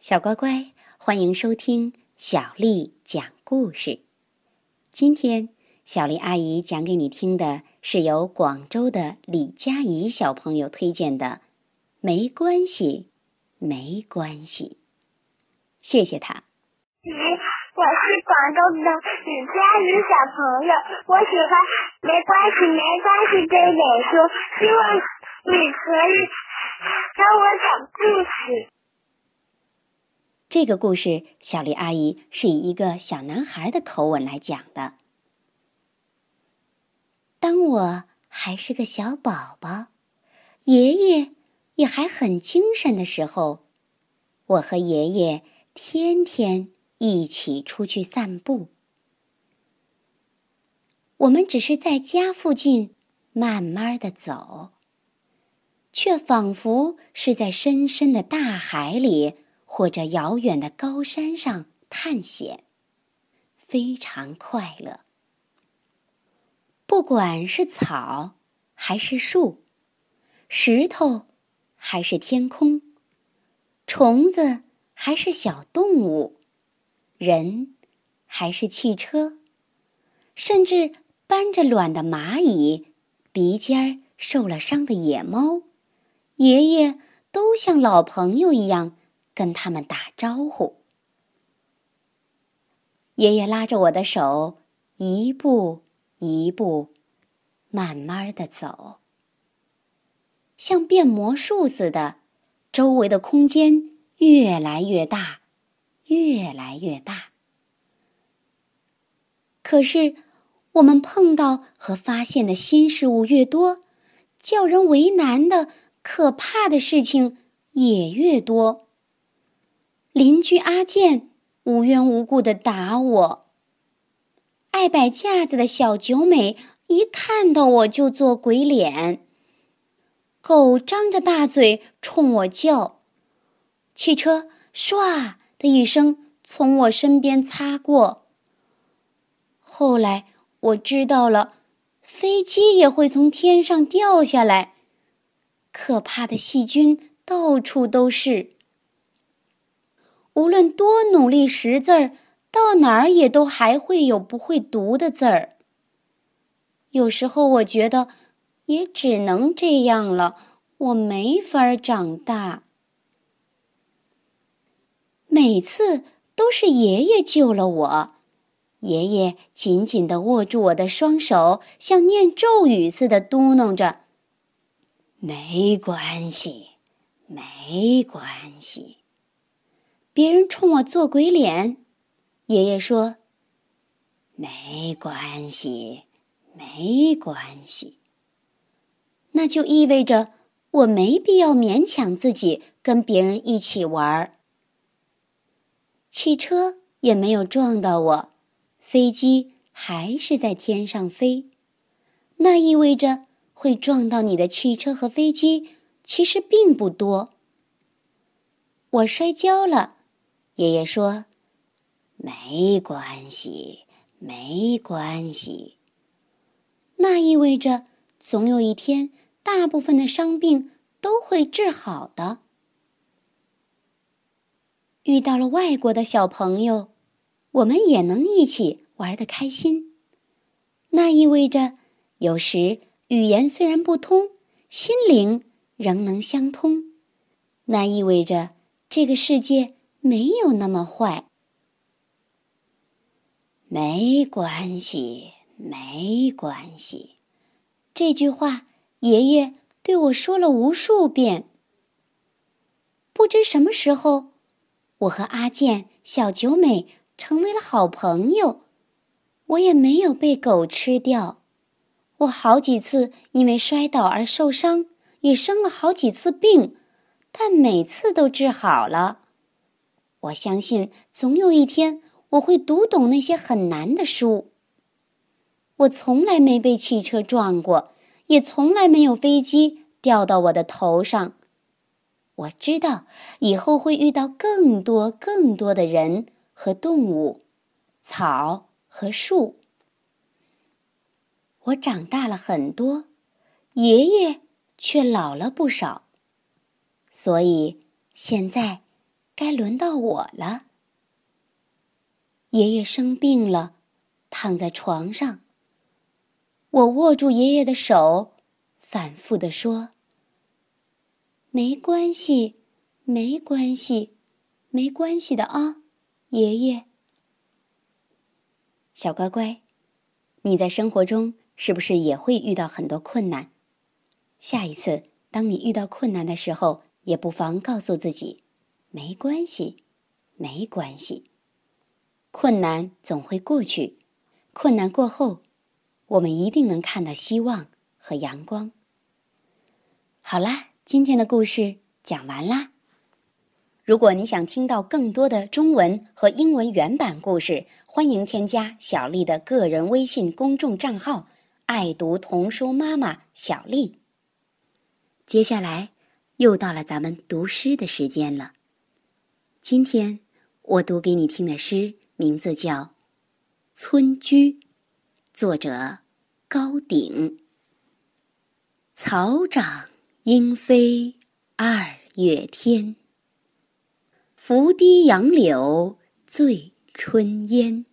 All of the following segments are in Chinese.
小乖乖，欢迎收听小丽讲故事。今天，小丽阿姨讲给你听的是由广州的李佳怡小朋友推荐的《没关系，没关系》。谢谢他。我是广州的李佳怡小朋友，我喜欢《没关系，没关系》这本书，希望你可以教我讲故事。这个故事，小丽阿姨是以一个小男孩的口吻来讲的。当我还是个小宝宝，爷爷也还很精神的时候，我和爷爷天天一起出去散步。我们只是在家附近慢慢的走，却仿佛是在深深的大海里。或者遥远的高山上探险，非常快乐。不管是草，还是树，石头，还是天空，虫子，还是小动物，人，还是汽车，甚至搬着卵的蚂蚁，鼻尖儿受了伤的野猫，爷爷都像老朋友一样。跟他们打招呼。爷爷拉着我的手，一步一步，慢慢的走，像变魔术似的，周围的空间越来越大，越来越大。可是，我们碰到和发现的新事物越多，叫人为难的、可怕的事情也越多。邻居阿健无缘无故的打我。爱摆架子的小九美一看到我就做鬼脸。狗张着大嘴冲我叫。汽车唰的一声从我身边擦过。后来我知道了，飞机也会从天上掉下来。可怕的细菌到处都是。无论多努力识字儿，到哪儿也都还会有不会读的字儿。有时候我觉得，也只能这样了，我没法长大。每次都是爷爷救了我，爷爷紧紧地握住我的双手，像念咒语似的嘟囔着：“没关系，没关系。”别人冲我做鬼脸，爷爷说：“没关系，没关系。”那就意味着我没必要勉强自己跟别人一起玩儿。汽车也没有撞到我，飞机还是在天上飞。那意味着会撞到你的汽车和飞机其实并不多。我摔跤了。爷爷说：“没关系，没关系。”那意味着总有一天，大部分的伤病都会治好的。遇到了外国的小朋友，我们也能一起玩的开心。那意味着，有时语言虽然不通，心灵仍能相通。那意味着这个世界。没有那么坏，没关系，没关系。这句话，爷爷对我说了无数遍。不知什么时候，我和阿健、小九美成为了好朋友。我也没有被狗吃掉。我好几次因为摔倒而受伤，也生了好几次病，但每次都治好了。我相信，总有一天我会读懂那些很难的书。我从来没被汽车撞过，也从来没有飞机掉到我的头上。我知道以后会遇到更多更多的人和动物，草和树。我长大了很多，爷爷却老了不少。所以现在。该轮到我了。爷爷生病了，躺在床上。我握住爷爷的手，反复地说：“没关系，没关系，没关系的啊，爷爷。”小乖乖，你在生活中是不是也会遇到很多困难？下一次当你遇到困难的时候，也不妨告诉自己：“没关系，没关系。”困难总会过去，困难过后，我们一定能看到希望和阳光。好啦，今天的故事讲完啦。如果你想听到更多的中文和英文原版故事，欢迎添加小丽的个人微信公众账号“爱读童书妈妈小丽”。接下来又到了咱们读诗的时间了。今天我读给你听的诗名字叫《村居》，作者高鼎。草长莺飞二月天。拂堤杨柳醉春烟。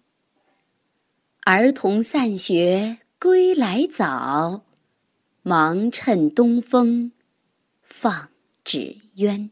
儿童散学归来早，忙趁东风放纸鸢。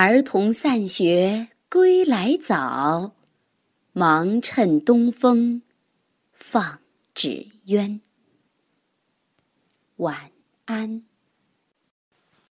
儿童散学归来早，忙趁东风放纸鸢。晚安。